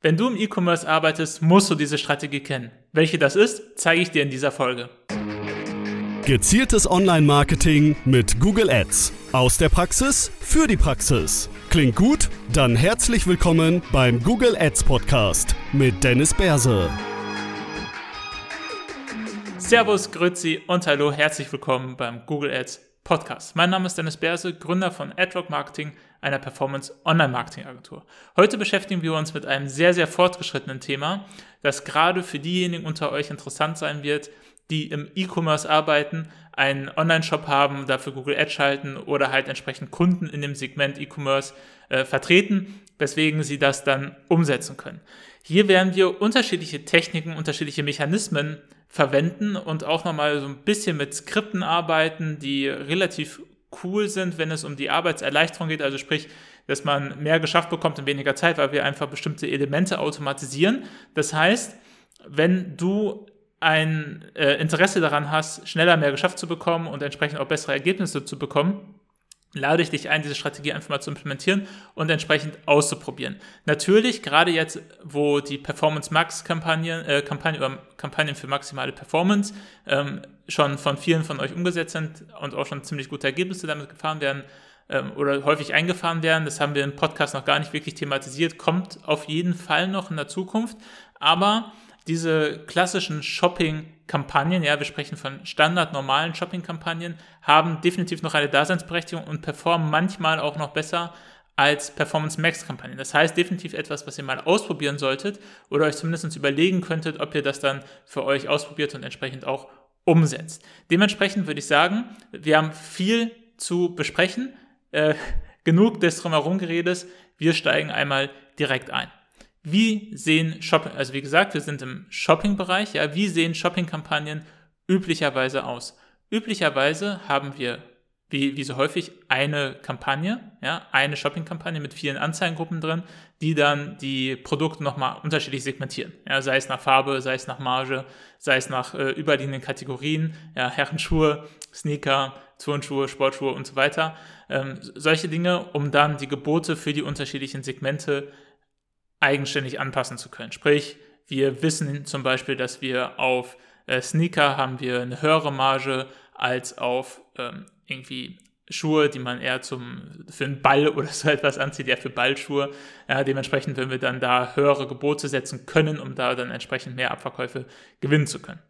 Wenn du im E-Commerce arbeitest, musst du diese Strategie kennen. Welche das ist, zeige ich dir in dieser Folge. Gezieltes Online-Marketing mit Google Ads. Aus der Praxis für die Praxis. Klingt gut? Dann herzlich willkommen beim Google Ads Podcast mit Dennis Berse. Servus, Grüezi und hallo, herzlich willkommen beim Google Ads Podcast. Mein Name ist Dennis Berse, Gründer von AdRock Marketing, einer Performance-Online-Marketing-Agentur. Heute beschäftigen wir uns mit einem sehr, sehr fortgeschrittenen Thema, das gerade für diejenigen unter euch interessant sein wird, die im E-Commerce arbeiten, einen Online-Shop haben, dafür Google Ads schalten oder halt entsprechend Kunden in dem Segment E-Commerce äh, vertreten, weswegen sie das dann umsetzen können. Hier werden wir unterschiedliche Techniken, unterschiedliche Mechanismen verwenden und auch nochmal so ein bisschen mit Skripten arbeiten, die relativ cool sind, wenn es um die Arbeitserleichterung geht, also sprich, dass man mehr geschafft bekommt in weniger Zeit, weil wir einfach bestimmte Elemente automatisieren. Das heißt, wenn du ein äh, Interesse daran hast, schneller mehr geschafft zu bekommen und entsprechend auch bessere Ergebnisse zu bekommen, lade ich dich ein, diese Strategie einfach mal zu implementieren und entsprechend auszuprobieren. Natürlich, gerade jetzt, wo die Performance Max Kampagnen, äh, Kampagnen oder Kampagnen für maximale Performance ähm, schon von vielen von euch umgesetzt sind und auch schon ziemlich gute Ergebnisse damit gefahren werden ähm, oder häufig eingefahren werden, das haben wir im Podcast noch gar nicht wirklich thematisiert, kommt auf jeden Fall noch in der Zukunft, aber diese klassischen Shopping-Kampagnen, ja, wir sprechen von standard normalen Shopping-Kampagnen, haben definitiv noch eine Daseinsberechtigung und performen manchmal auch noch besser als Performance Max Kampagnen. Das heißt definitiv etwas, was ihr mal ausprobieren solltet oder euch zumindest überlegen könntet, ob ihr das dann für euch ausprobiert und entsprechend auch umsetzt. Dementsprechend würde ich sagen, wir haben viel zu besprechen, äh, genug des drumherum Geredes. Wir steigen einmal direkt ein. Wie sehen Shopping, also wie gesagt, wir sind im Shopping-Bereich, ja, wie sehen Shopping-Kampagnen üblicherweise aus? Üblicherweise haben wir, wie, wie so häufig, eine Kampagne, ja, eine Shopping-Kampagne mit vielen Anzeigengruppen drin, die dann die Produkte nochmal unterschiedlich segmentieren. Ja, sei es nach Farbe, sei es nach Marge, sei es nach äh, überliegenden Kategorien, ja, Herrenschuhe, Sneaker, Turnschuhe, Sportschuhe und so weiter. Ähm, solche Dinge, um dann die Gebote für die unterschiedlichen Segmente eigenständig anpassen zu können. Sprich, wir wissen zum Beispiel, dass wir auf äh, Sneaker haben wir eine höhere Marge als auf ähm, irgendwie Schuhe, die man eher zum, für einen Ball oder so etwas anzieht, eher für Ballschuhe. Ja, dementsprechend wenn wir dann da höhere Gebote setzen können, um da dann entsprechend mehr Abverkäufe gewinnen zu können.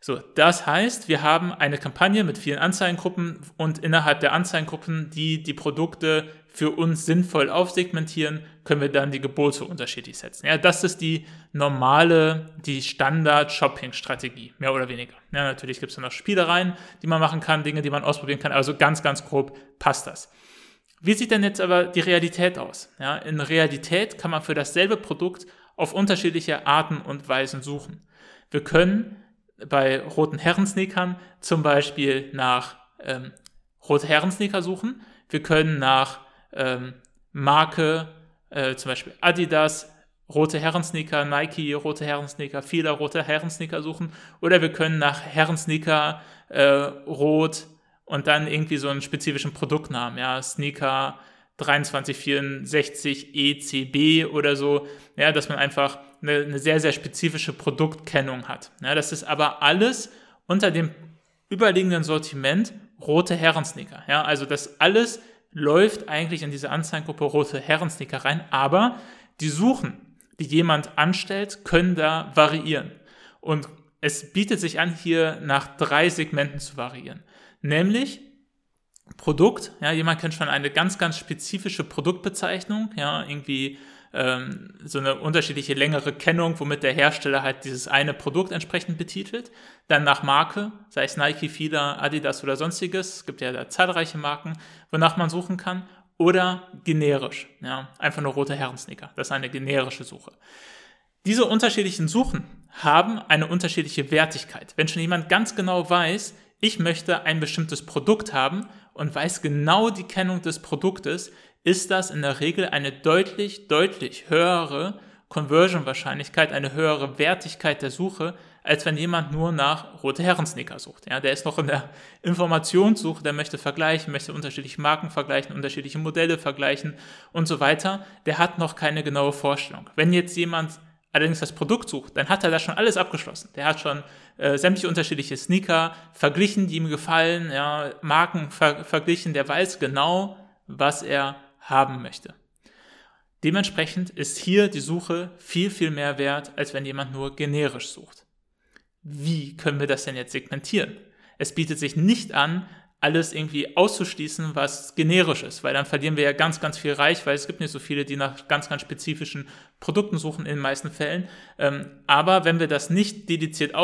So, das heißt, wir haben eine Kampagne mit vielen Anzeigengruppen und innerhalb der Anzeigengruppen, die die Produkte für uns sinnvoll aufsegmentieren, können wir dann die Gebote unterschiedlich setzen. Ja, das ist die normale, die Standard-Shopping-Strategie, mehr oder weniger. Ja, natürlich gibt es noch Spielereien, die man machen kann, Dinge, die man ausprobieren kann, also ganz, ganz grob passt das. Wie sieht denn jetzt aber die Realität aus? Ja, in Realität kann man für dasselbe Produkt auf unterschiedliche Arten und Weisen suchen. Wir können bei roten Herrensneakern zum Beispiel nach ähm, rote Herrensneaker suchen. Wir können nach ähm, Marke, äh, zum Beispiel Adidas, rote Herrensneaker, Nike, rote Herrensneaker, Fila, rote Herrensneaker suchen. Oder wir können nach Herrensneaker äh, rot und dann irgendwie so einen spezifischen Produktnamen, ja, Sneaker 2364 ECB oder so, ja, dass man einfach eine, eine sehr, sehr spezifische Produktkennung hat. Ja, das ist aber alles unter dem überliegenden Sortiment rote Herrensneaker. Ja, also das alles läuft eigentlich in diese Anzeigengruppe rote Herrensneaker rein, aber die Suchen, die jemand anstellt, können da variieren. Und es bietet sich an, hier nach drei Segmenten zu variieren. Nämlich Produkt, ja, jemand kennt schon eine ganz, ganz spezifische Produktbezeichnung, ja, irgendwie ähm, so eine unterschiedliche längere Kennung, womit der Hersteller halt dieses eine Produkt entsprechend betitelt. Dann nach Marke, sei es Nike, Fila, Adidas oder sonstiges. Es gibt ja da zahlreiche Marken, wonach man suchen kann. Oder generisch, ja, einfach nur rote Herrensneaker. Das ist eine generische Suche. Diese unterschiedlichen Suchen haben eine unterschiedliche Wertigkeit. Wenn schon jemand ganz genau weiß, ich möchte ein bestimmtes Produkt haben und weiß genau die Kennung des Produktes, ist das in der Regel eine deutlich, deutlich höhere Conversion-Wahrscheinlichkeit, eine höhere Wertigkeit der Suche, als wenn jemand nur nach rote Herren-Sneaker sucht. Ja, der ist noch in der Informationssuche, der möchte vergleichen, möchte unterschiedliche Marken vergleichen, unterschiedliche Modelle vergleichen und so weiter. Der hat noch keine genaue Vorstellung. Wenn jetzt jemand allerdings das Produkt sucht, dann hat er das schon alles abgeschlossen. Der hat schon äh, sämtliche unterschiedliche Sneaker verglichen, die ihm gefallen, ja, Marken ver verglichen, der weiß genau, was er haben möchte. Dementsprechend ist hier die Suche viel, viel mehr wert, als wenn jemand nur generisch sucht. Wie können wir das denn jetzt segmentieren? Es bietet sich nicht an, alles irgendwie auszuschließen, was generisch ist, weil dann verlieren wir ja ganz, ganz viel Reich, weil es gibt nicht so viele, die nach ganz, ganz spezifischen Produkten suchen in den meisten Fällen. Ähm, aber wenn wir das nicht dediziert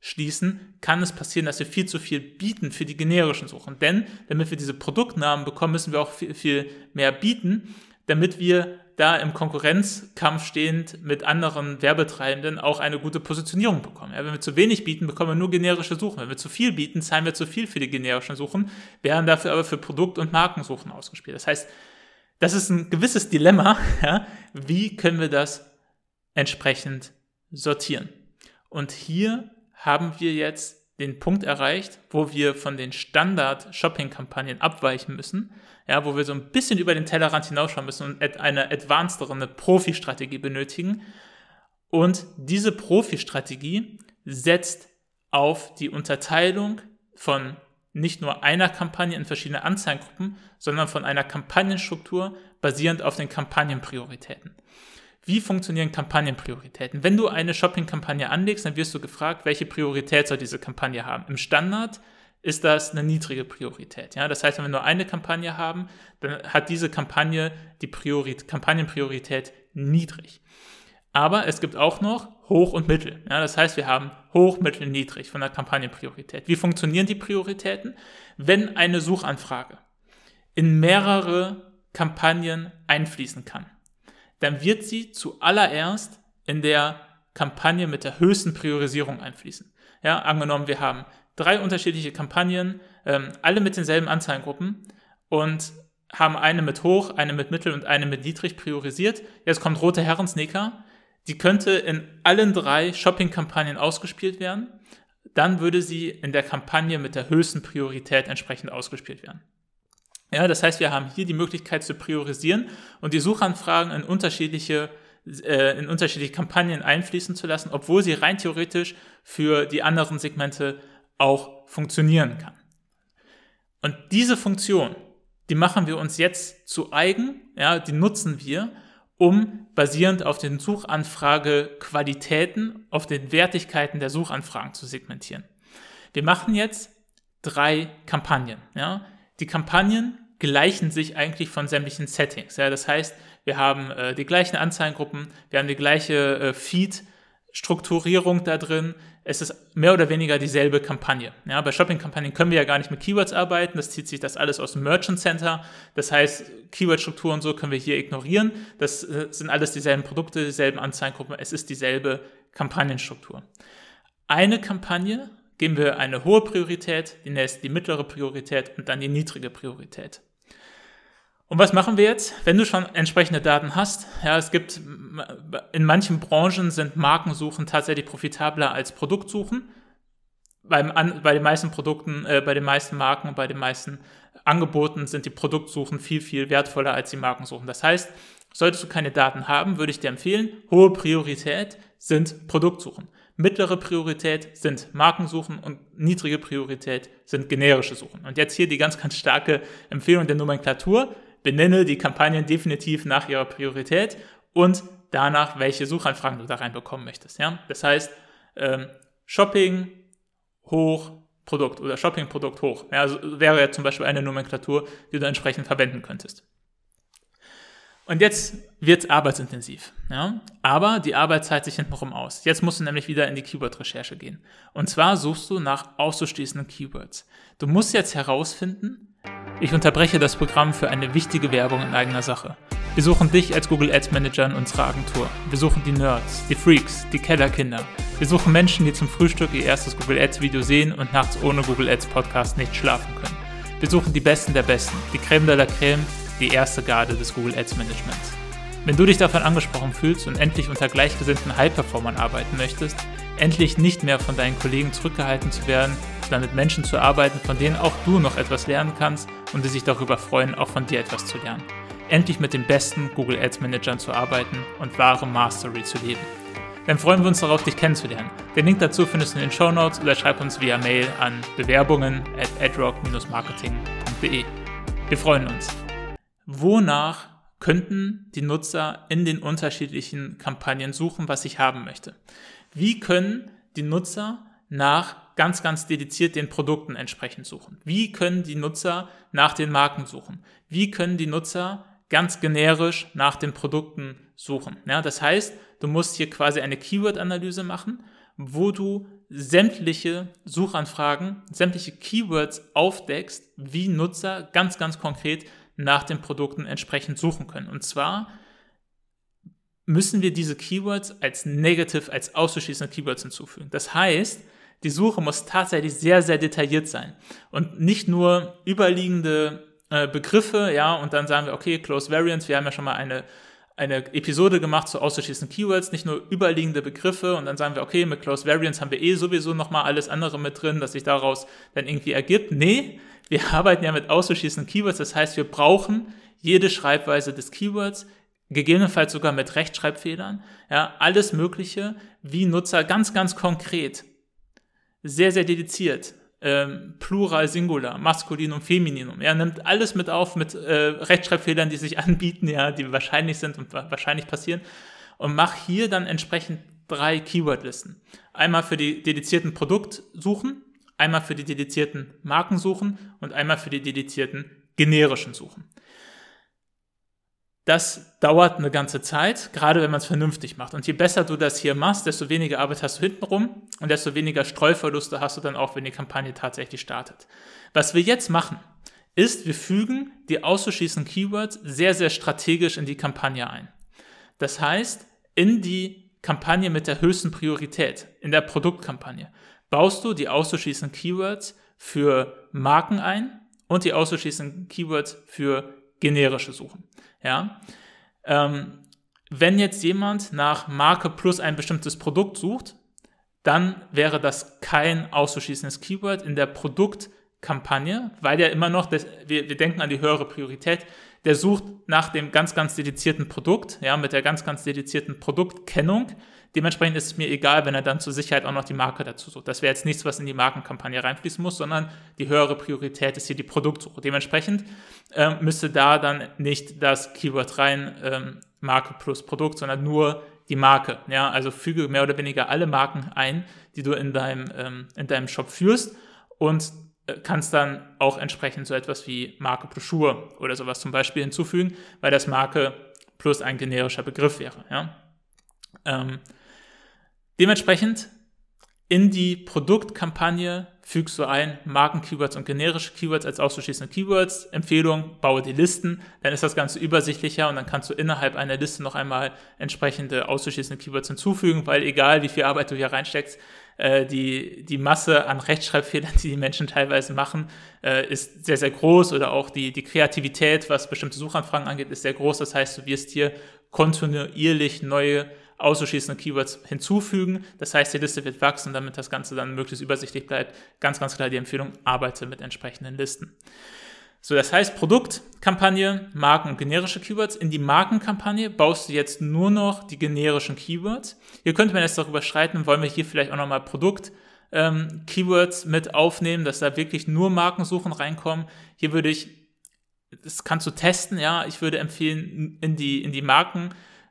ausschließen, kann es passieren, dass wir viel zu viel bieten für die generischen Suchen. Denn damit wir diese Produktnamen bekommen, müssen wir auch viel, viel mehr bieten damit wir da im Konkurrenzkampf stehend mit anderen Werbetreibenden auch eine gute Positionierung bekommen. Ja, wenn wir zu wenig bieten, bekommen wir nur generische Suchen. Wenn wir zu viel bieten, zahlen wir zu viel für die generischen Suchen, werden dafür aber für Produkt- und Markensuchen ausgespielt. Das heißt, das ist ein gewisses Dilemma. Ja? Wie können wir das entsprechend sortieren? Und hier haben wir jetzt den Punkt erreicht, wo wir von den Standard-Shopping-Kampagnen abweichen müssen, ja, wo wir so ein bisschen über den Tellerrand hinausschauen müssen und eine advancedere, eine Profi-Strategie benötigen. Und diese Profi-Strategie setzt auf die Unterteilung von nicht nur einer Kampagne in verschiedene Anzeigengruppen, sondern von einer Kampagnenstruktur basierend auf den Kampagnenprioritäten. Wie funktionieren Kampagnenprioritäten? Wenn du eine Shopping-Kampagne anlegst, dann wirst du gefragt, welche Priorität soll diese Kampagne haben. Im Standard ist das eine niedrige Priorität. Ja? Das heißt, wenn wir nur eine Kampagne haben, dann hat diese Kampagne die Priorität, Kampagnenpriorität niedrig. Aber es gibt auch noch hoch und mittel. Ja? Das heißt, wir haben hoch, mittel, niedrig von der Kampagnenpriorität. Wie funktionieren die Prioritäten? Wenn eine Suchanfrage in mehrere Kampagnen einfließen kann, dann wird sie zuallererst in der Kampagne mit der höchsten Priorisierung einfließen. Ja, angenommen, wir haben drei unterschiedliche Kampagnen, ähm, alle mit denselben Anzeigengruppen und haben eine mit hoch, eine mit mittel und eine mit niedrig priorisiert. Jetzt kommt rote Herren Sneaker. Die könnte in allen drei Shopping-Kampagnen ausgespielt werden. Dann würde sie in der Kampagne mit der höchsten Priorität entsprechend ausgespielt werden. Ja, das heißt, wir haben hier die Möglichkeit zu priorisieren und die Suchanfragen in unterschiedliche, äh, in unterschiedliche Kampagnen einfließen zu lassen, obwohl sie rein theoretisch für die anderen Segmente auch funktionieren kann. Und diese Funktion, die machen wir uns jetzt zu eigen, ja, die nutzen wir, um basierend auf den Suchanfrage-Qualitäten, auf den Wertigkeiten der Suchanfragen zu segmentieren. Wir machen jetzt drei Kampagnen. Ja. Die Kampagnen gleichen sich eigentlich von sämtlichen Settings. Ja, das heißt, wir haben äh, die gleichen Anzeigengruppen, wir haben die gleiche äh, Feed-Strukturierung da drin. Es ist mehr oder weniger dieselbe Kampagne. Ja, bei Shopping-Kampagnen können wir ja gar nicht mit Keywords arbeiten. Das zieht sich das alles aus dem Merchant Center. Das heißt, Keyword-Struktur und so können wir hier ignorieren. Das äh, sind alles dieselben Produkte, dieselben Anzeigengruppen. Es ist dieselbe Kampagnenstruktur. Eine Kampagne geben wir eine hohe Priorität, die nächste die mittlere Priorität und dann die niedrige Priorität. Und was machen wir jetzt, wenn du schon entsprechende Daten hast? Ja, es gibt, in manchen Branchen sind Markensuchen tatsächlich profitabler als Produktsuchen. Beim, an, bei den meisten Produkten, äh, bei den meisten Marken und bei den meisten Angeboten sind die Produktsuchen viel, viel wertvoller als die Markensuchen. Das heißt, solltest du keine Daten haben, würde ich dir empfehlen, hohe Priorität sind Produktsuchen. Mittlere Priorität sind Markensuchen und niedrige Priorität sind generische Suchen. Und jetzt hier die ganz, ganz starke Empfehlung der Nomenklatur benenne die Kampagnen definitiv nach ihrer Priorität und danach, welche Suchanfragen du da reinbekommen möchtest. Ja? Das heißt, ähm, Shopping hoch Produkt oder Shopping Produkt hoch. Ja, also wäre ja zum Beispiel eine Nomenklatur, die du entsprechend verwenden könntest. Und jetzt wird es arbeitsintensiv. Ja? Aber die Arbeit zahlt sich hintenrum aus. Jetzt musst du nämlich wieder in die Keyword-Recherche gehen. Und zwar suchst du nach auszuschließenden Keywords. Du musst jetzt herausfinden, ich unterbreche das Programm für eine wichtige Werbung in eigener Sache. Wir suchen dich als Google Ads Manager in unserer Agentur. Wir suchen die Nerds, die Freaks, die Kellerkinder. Wir suchen Menschen, die zum Frühstück ihr erstes Google Ads Video sehen und nachts ohne Google Ads Podcast nicht schlafen können. Wir suchen die Besten der Besten, die Creme de la Creme, die erste Garde des Google Ads Managements. Wenn du dich davon angesprochen fühlst und endlich unter gleichgesinnten High-Performern arbeiten möchtest, endlich nicht mehr von deinen Kollegen zurückgehalten zu werden, sondern mit Menschen zu arbeiten, von denen auch du noch etwas lernen kannst und die sich darüber freuen, auch von dir etwas zu lernen. Endlich mit den besten Google Ads Managern zu arbeiten und wahre Mastery zu leben. Dann freuen wir uns darauf, dich kennenzulernen. Den Link dazu findest du in den Show Notes oder schreib uns via Mail an bewerbungen at adrock-marketing.de. Wir freuen uns. Wonach könnten die Nutzer in den unterschiedlichen Kampagnen suchen, was ich haben möchte? Wie können die Nutzer nach ganz, ganz dediziert den Produkten entsprechend suchen? Wie können die Nutzer nach den Marken suchen? Wie können die Nutzer ganz generisch nach den Produkten suchen? Ja, das heißt, du musst hier quasi eine Keyword-Analyse machen, wo du sämtliche Suchanfragen, sämtliche Keywords aufdeckst, wie Nutzer ganz, ganz konkret nach den Produkten entsprechend suchen können. Und zwar müssen wir diese Keywords als negative, als auszuschließende Keywords hinzufügen. Das heißt, die Suche muss tatsächlich sehr, sehr detailliert sein und nicht nur überliegende äh, Begriffe, ja, und dann sagen wir, okay, Close Variants, wir haben ja schon mal eine, eine Episode gemacht zu auszuschließenden Keywords, nicht nur überliegende Begriffe und dann sagen wir, okay, mit Close Variants haben wir eh sowieso nochmal alles andere mit drin, dass sich daraus dann irgendwie ergibt. Nee, wir arbeiten ja mit auszuschließenden Keywords, das heißt, wir brauchen jede Schreibweise des Keywords, gegebenenfalls sogar mit Rechtschreibfehlern, ja, alles Mögliche, wie Nutzer ganz, ganz konkret, sehr, sehr dediziert, ähm, Plural, Singular, Maskulinum, Femininum, ja, nimmt alles mit auf mit äh, Rechtschreibfehlern, die sich anbieten, ja, die wahrscheinlich sind und wahrscheinlich passieren und mach hier dann entsprechend drei Keywordlisten. Einmal für die dedizierten Produktsuchen, einmal für die dedizierten Markensuchen und einmal für die dedizierten generischen Suchen. Das dauert eine ganze Zeit, gerade wenn man es vernünftig macht. Und je besser du das hier machst, desto weniger Arbeit hast du hintenrum und desto weniger Streuverluste hast du dann auch, wenn die Kampagne tatsächlich startet. Was wir jetzt machen, ist, wir fügen die auszuschließenden Keywords sehr, sehr strategisch in die Kampagne ein. Das heißt, in die Kampagne mit der höchsten Priorität, in der Produktkampagne, baust du die auszuschließenden Keywords für Marken ein und die auszuschließenden Keywords für generische Suchen. Ja? Ähm, wenn jetzt jemand nach Marke plus ein bestimmtes Produkt sucht, dann wäre das kein auszuschließendes Keyword in der Produktkampagne, weil er immer noch, das, wir, wir denken an die höhere Priorität, der sucht nach dem ganz, ganz dedizierten Produkt, ja, mit der ganz, ganz dedizierten Produktkennung. Dementsprechend ist es mir egal, wenn er dann zur Sicherheit auch noch die Marke dazu sucht. Das wäre jetzt nichts, was in die Markenkampagne reinfließen muss, sondern die höhere Priorität ist hier die Produktsuche. Dementsprechend ähm, müsste da dann nicht das Keyword rein, ähm, Marke plus Produkt, sondern nur die Marke. Ja, also füge mehr oder weniger alle Marken ein, die du in deinem, ähm, in deinem Shop führst und äh, kannst dann auch entsprechend so etwas wie Marke plus Schuhe oder sowas zum Beispiel hinzufügen, weil das Marke plus ein generischer Begriff wäre. Ja? Ähm, dementsprechend in die Produktkampagne fügst du ein Marken-Keywords und generische Keywords als auszuschließende Keywords. Empfehlung, baue die Listen, dann ist das Ganze übersichtlicher und dann kannst du innerhalb einer Liste noch einmal entsprechende auszuschließende Keywords hinzufügen, weil egal wie viel Arbeit du hier reinsteckst, äh, die, die Masse an Rechtschreibfehlern, die die Menschen teilweise machen, äh, ist sehr, sehr groß oder auch die, die Kreativität, was bestimmte Suchanfragen angeht, ist sehr groß. Das heißt, du wirst hier kontinuierlich neue auszuschließende Keywords hinzufügen. Das heißt, die Liste wird wachsen, damit das Ganze dann möglichst übersichtlich bleibt. Ganz, ganz klar die Empfehlung, arbeite mit entsprechenden Listen. So, das heißt, Produktkampagne, Marken und generische Keywords. In die Markenkampagne baust du jetzt nur noch die generischen Keywords. Hier könnte man jetzt darüber streiten, wollen wir hier vielleicht auch nochmal Produkt ähm, mit aufnehmen, dass da wirklich nur Markensuchen reinkommen. Hier würde ich, das kannst du testen, ja. Ich würde empfehlen, in die, in die Marken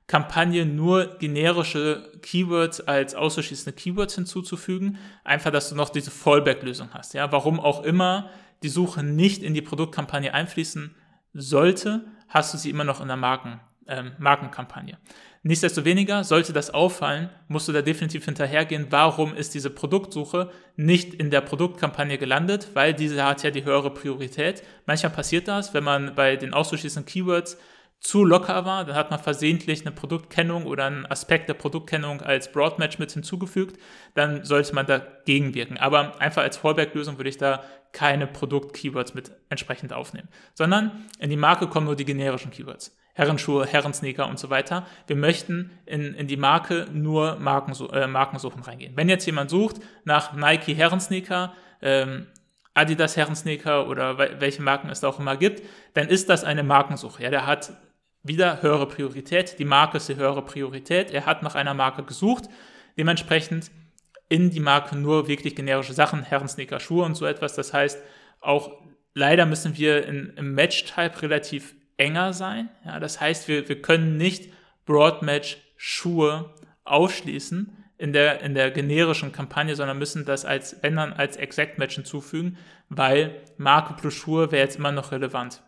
Kampagne nur generische Keywords als auszuschließende Keywords hinzuzufügen. Einfach, dass du noch diese Fallback-Lösung hast. Ja, warum auch immer die Suche nicht in die Produktkampagne einfließen sollte, hast du sie immer noch in der Marken, ähm, Markenkampagne. Nichtsdestoweniger, sollte das auffallen, musst du da definitiv hinterhergehen, warum ist diese Produktsuche nicht in der Produktkampagne gelandet, weil diese hat ja die höhere Priorität. Manchmal passiert das, wenn man bei den auszuschließenden Keywords zu locker war, dann hat man versehentlich eine Produktkennung oder einen Aspekt der Produktkennung als Broadmatch mit hinzugefügt, dann sollte man dagegen wirken. Aber einfach als Fallback-Lösung würde ich da keine Produkt-Keywords mit entsprechend aufnehmen, sondern in die Marke kommen nur die generischen Keywords. Herrenschuhe, Herrensneaker und so weiter. Wir möchten in, in die Marke nur Markensu äh, Markensuchen reingehen. Wenn jetzt jemand sucht nach Nike Herrensneaker, ähm, Adidas Herrensneaker oder welche Marken es da auch immer gibt, dann ist das eine Markensuche. Ja, der hat wieder höhere Priorität. Die Marke ist die höhere Priorität. Er hat nach einer Marke gesucht. Dementsprechend in die Marke nur wirklich generische Sachen, Herrensneaker, Schuhe und so etwas. Das heißt, auch leider müssen wir in, im Match-Type relativ enger sein. Ja, das heißt, wir, wir können nicht Broad-Match Schuhe ausschließen in der, in der generischen Kampagne, sondern müssen das als, wenn dann als Exact Match hinzufügen, weil Marke plus Schuhe wäre jetzt immer noch relevant.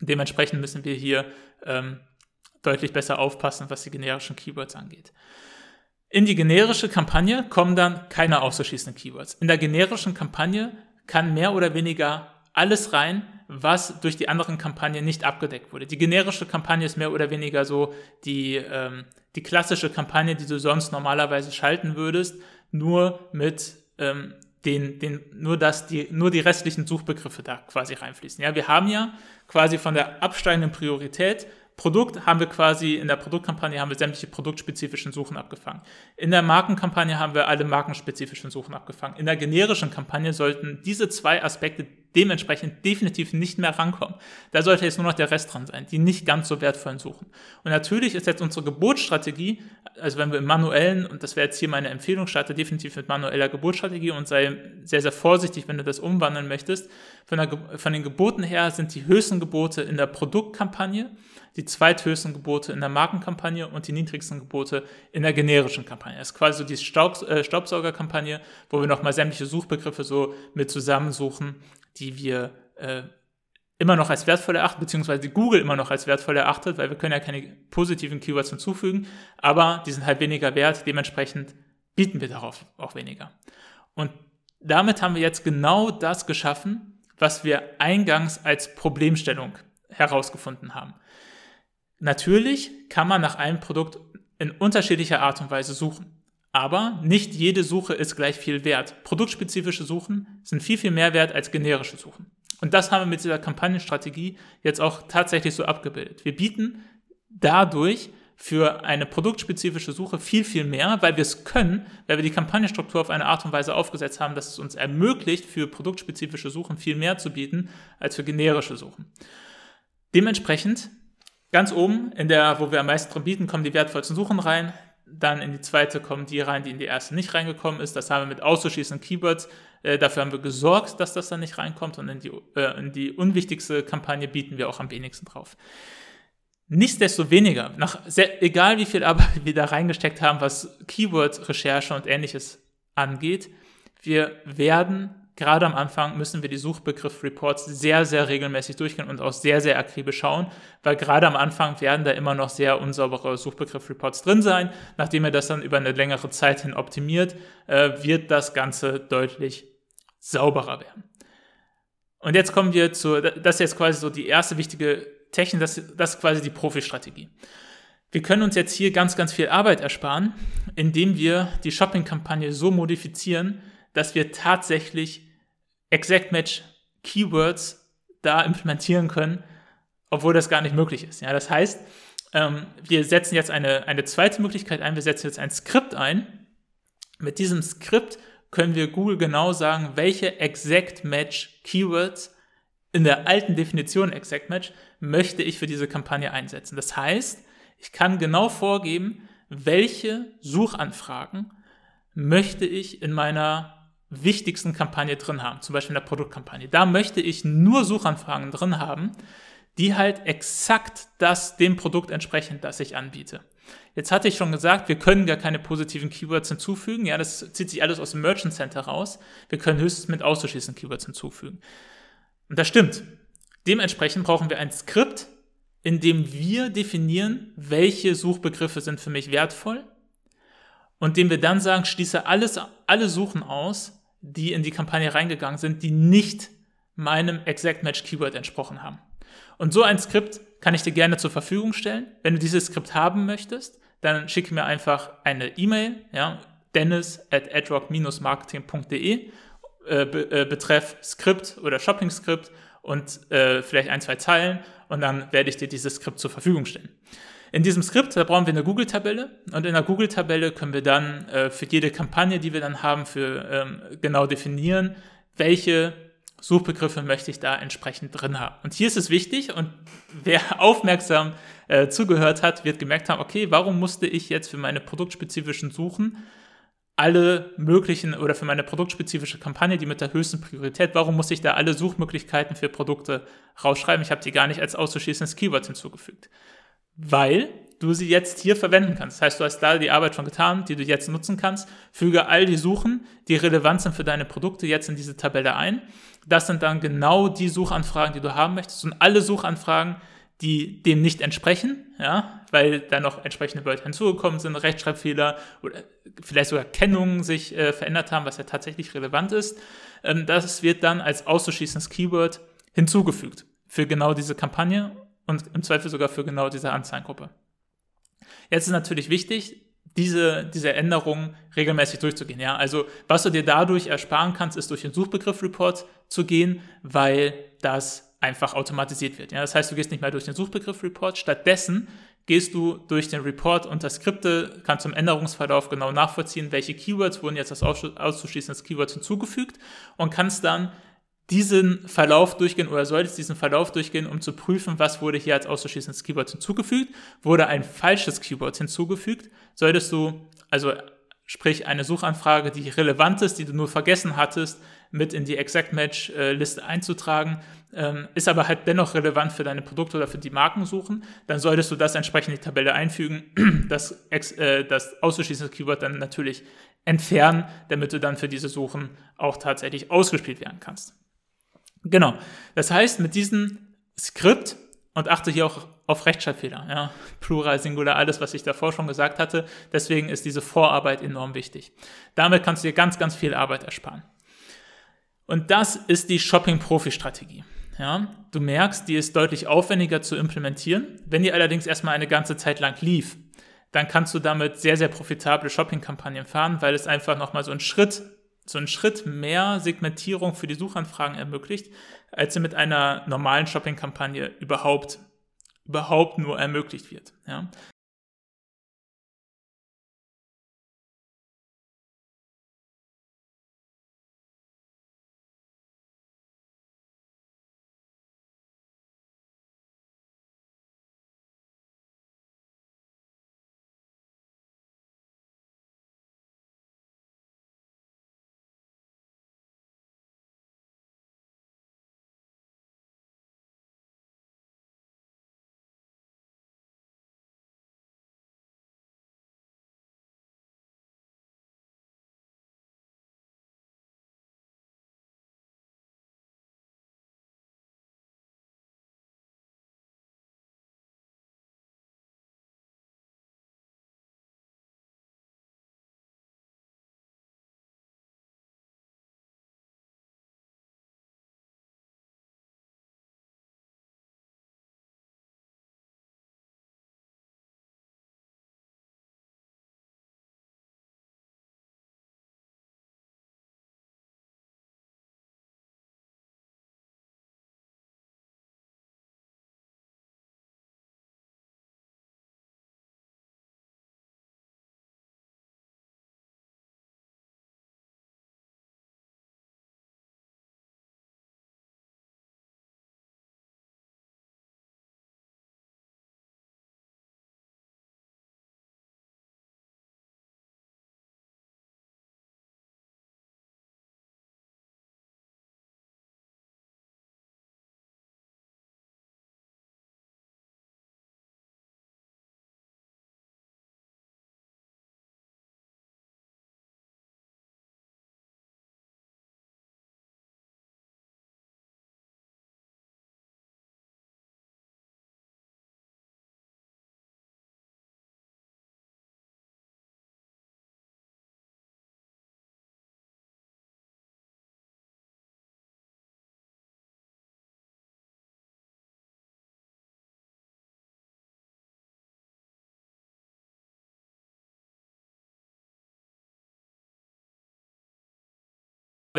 Dementsprechend müssen wir hier ähm, deutlich besser aufpassen, was die generischen Keywords angeht. In die generische Kampagne kommen dann keine auszuschließenden Keywords. In der generischen Kampagne kann mehr oder weniger alles rein, was durch die anderen Kampagnen nicht abgedeckt wurde. Die generische Kampagne ist mehr oder weniger so die, ähm, die klassische Kampagne, die du sonst normalerweise schalten würdest, nur mit ähm, den, den, nur dass die, nur die restlichen Suchbegriffe da quasi reinfließen. Ja, wir haben ja quasi von der absteigenden Priorität Produkt haben wir quasi, in der Produktkampagne haben wir sämtliche produktspezifischen Suchen abgefangen. In der Markenkampagne haben wir alle markenspezifischen Suchen abgefangen. In der generischen Kampagne sollten diese zwei Aspekte dementsprechend definitiv nicht mehr rankommen. Da sollte jetzt nur noch der Rest dran sein, die nicht ganz so wertvollen Suchen. Und natürlich ist jetzt unsere Geburtsstrategie, also wenn wir im manuellen, und das wäre jetzt hier meine Empfehlung, starte definitiv mit manueller Geburtsstrategie und sei sehr, sehr vorsichtig, wenn du das umwandeln möchtest. Von, der, von den Geboten her sind die höchsten Gebote in der Produktkampagne, die zweithöchsten Gebote in der Markenkampagne und die niedrigsten Gebote in der generischen Kampagne. Das ist quasi so die Staub, äh, Staubsaugerkampagne, wo wir nochmal sämtliche Suchbegriffe so mit zusammensuchen, die wir äh, immer noch als wertvoll erachten, beziehungsweise Google immer noch als wertvoll erachtet, weil wir können ja keine positiven Keywords hinzufügen, aber die sind halt weniger wert, dementsprechend bieten wir darauf auch weniger. Und damit haben wir jetzt genau das geschaffen, was wir eingangs als Problemstellung herausgefunden haben. Natürlich kann man nach einem Produkt in unterschiedlicher Art und Weise suchen. Aber nicht jede Suche ist gleich viel wert. Produktspezifische Suchen sind viel, viel mehr wert als generische Suchen. Und das haben wir mit dieser Kampagnenstrategie jetzt auch tatsächlich so abgebildet. Wir bieten dadurch für eine produktspezifische Suche viel, viel mehr, weil wir es können, weil wir die Kampagnenstruktur auf eine Art und Weise aufgesetzt haben, dass es uns ermöglicht, für produktspezifische Suchen viel mehr zu bieten als für generische Suchen. Dementsprechend Ganz oben, in der, wo wir am meisten drin bieten, kommen die wertvollsten Suchen rein. Dann in die zweite kommen die rein, die in die erste nicht reingekommen ist. Das haben wir mit auszuschließenden Keywords. Äh, dafür haben wir gesorgt, dass das dann nicht reinkommt. Und in die, äh, in die unwichtigste Kampagne bieten wir auch am wenigsten drauf. Nichtsdestoweniger, nach sehr, egal wie viel Arbeit wir da reingesteckt haben, was Keyword-Recherche und ähnliches angeht, wir werden gerade am Anfang müssen wir die Suchbegriff-Reports sehr, sehr regelmäßig durchgehen und auch sehr, sehr akribisch schauen, weil gerade am Anfang werden da immer noch sehr unsaubere Suchbegriff-Reports drin sein. Nachdem ihr das dann über eine längere Zeit hin optimiert, äh, wird das Ganze deutlich sauberer werden. Und jetzt kommen wir zu, das ist jetzt quasi so die erste wichtige Technik, das, das ist quasi die Profi-Strategie. Wir können uns jetzt hier ganz, ganz viel Arbeit ersparen, indem wir die Shopping-Kampagne so modifizieren, dass wir tatsächlich Exact Match Keywords da implementieren können, obwohl das gar nicht möglich ist. Ja, das heißt, ähm, wir setzen jetzt eine, eine zweite Möglichkeit ein, wir setzen jetzt ein Skript ein. Mit diesem Skript können wir Google genau sagen, welche Exact Match Keywords in der alten Definition Exact Match möchte ich für diese Kampagne einsetzen. Das heißt, ich kann genau vorgeben, welche Suchanfragen möchte ich in meiner wichtigsten Kampagne drin haben, zum Beispiel in der Produktkampagne. Da möchte ich nur Suchanfragen drin haben, die halt exakt das dem Produkt entsprechen, das ich anbiete. Jetzt hatte ich schon gesagt, wir können gar keine positiven Keywords hinzufügen. Ja, das zieht sich alles aus dem Merchant Center raus. Wir können höchstens mit auszuschließenden Keywords hinzufügen. Und das stimmt. Dementsprechend brauchen wir ein Skript, in dem wir definieren, welche Suchbegriffe sind für mich wertvoll und dem wir dann sagen, schließe alles, alle Suchen aus, die in die Kampagne reingegangen sind, die nicht meinem Exact Match Keyword entsprochen haben. Und so ein Skript kann ich dir gerne zur Verfügung stellen. Wenn du dieses Skript haben möchtest, dann schicke mir einfach eine E-Mail, ja, dennis at adrock-marketing.de, äh, be, äh, betreff Skript oder Shopping-Skript und äh, vielleicht ein, zwei Zeilen und dann werde ich dir dieses Skript zur Verfügung stellen. In diesem Skript, da brauchen wir eine Google-Tabelle und in der Google-Tabelle können wir dann äh, für jede Kampagne, die wir dann haben, für ähm, genau definieren, welche Suchbegriffe möchte ich da entsprechend drin haben. Und hier ist es wichtig und wer aufmerksam äh, zugehört hat, wird gemerkt haben, okay, warum musste ich jetzt für meine produktspezifischen Suchen alle möglichen oder für meine produktspezifische Kampagne, die mit der höchsten Priorität, warum muss ich da alle Suchmöglichkeiten für Produkte rausschreiben? Ich habe die gar nicht als auszuschließendes Keyword hinzugefügt. Weil du sie jetzt hier verwenden kannst. Das heißt, du hast da die Arbeit schon getan, die du jetzt nutzen kannst. Füge all die Suchen, die relevant sind für deine Produkte, jetzt in diese Tabelle ein. Das sind dann genau die Suchanfragen, die du haben möchtest. Und alle Suchanfragen, die dem nicht entsprechen, ja, weil da noch entsprechende Wörter hinzugekommen sind, Rechtschreibfehler oder vielleicht sogar Kennungen sich äh, verändert haben, was ja tatsächlich relevant ist. Ähm, das wird dann als auszuschließendes Keyword hinzugefügt für genau diese Kampagne und im Zweifel sogar für genau diese Anzeigengruppe. Jetzt ist natürlich wichtig, diese, diese Änderungen regelmäßig durchzugehen. Ja? Also was du dir dadurch ersparen kannst, ist durch den Suchbegriff-Report zu gehen, weil das einfach automatisiert wird. Ja? Das heißt, du gehst nicht mehr durch den Suchbegriff-Report, stattdessen gehst du durch den Report unter Skripte, kannst im Änderungsverlauf genau nachvollziehen, welche Keywords wurden jetzt als auszuschließendes Keyword hinzugefügt und kannst dann diesen Verlauf durchgehen oder solltest diesen Verlauf durchgehen, um zu prüfen, was wurde hier als auszuschließendes Keyword hinzugefügt. Wurde ein falsches Keyword hinzugefügt, solltest du, also sprich eine Suchanfrage, die relevant ist, die du nur vergessen hattest, mit in die Exact Match äh, Liste einzutragen, ähm, ist aber halt dennoch relevant für deine Produkte oder für die Markensuchen, dann solltest du das entsprechend in die Tabelle einfügen, das, äh, das auszuschließende Keyword dann natürlich entfernen, damit du dann für diese Suchen auch tatsächlich ausgespielt werden kannst. Genau. Das heißt, mit diesem Skript und achte hier auch auf Rechtschreibfehler, ja, Plural, Singular, alles, was ich davor schon gesagt hatte. Deswegen ist diese Vorarbeit enorm wichtig. Damit kannst du dir ganz, ganz viel Arbeit ersparen. Und das ist die Shopping-Profi-Strategie. Ja, du merkst, die ist deutlich aufwendiger zu implementieren. Wenn die allerdings erstmal eine ganze Zeit lang lief, dann kannst du damit sehr, sehr profitable Shopping-Kampagnen fahren, weil es einfach nochmal so einen Schritt so einen Schritt mehr Segmentierung für die Suchanfragen ermöglicht, als sie mit einer normalen Shopping-Kampagne überhaupt, überhaupt nur ermöglicht wird. Ja?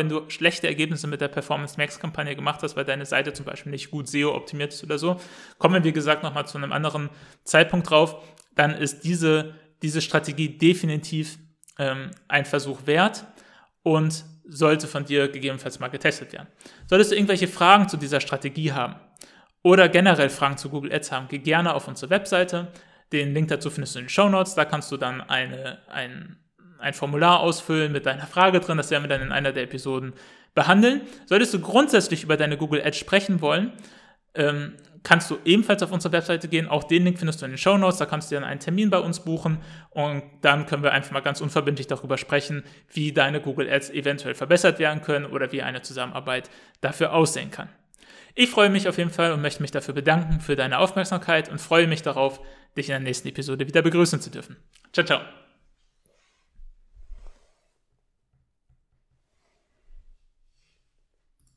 Wenn du schlechte Ergebnisse mit der Performance Max Kampagne gemacht hast, weil deine Seite zum Beispiel nicht gut SEO optimiert ist oder so, kommen wir wie gesagt nochmal zu einem anderen Zeitpunkt drauf, dann ist diese, diese Strategie definitiv ähm, ein Versuch wert und sollte von dir gegebenenfalls mal getestet werden. Solltest du irgendwelche Fragen zu dieser Strategie haben oder generell Fragen zu Google Ads haben, geh gerne auf unsere Webseite. Den Link dazu findest du in den Show Notes. Da kannst du dann eine, ein, ein Formular ausfüllen mit deiner Frage drin. Das werden wir dann in einer der Episoden behandeln. Solltest du grundsätzlich über deine Google Ads sprechen wollen, ähm, kannst du ebenfalls auf unsere Webseite gehen. Auch den Link findest du in den Show Notes. Da kannst du dann einen Termin bei uns buchen und dann können wir einfach mal ganz unverbindlich darüber sprechen, wie deine Google Ads eventuell verbessert werden können oder wie eine Zusammenarbeit dafür aussehen kann. Ich freue mich auf jeden Fall und möchte mich dafür bedanken für deine Aufmerksamkeit und freue mich darauf, dich in der nächsten Episode wieder begrüßen zu dürfen. Ciao, ciao.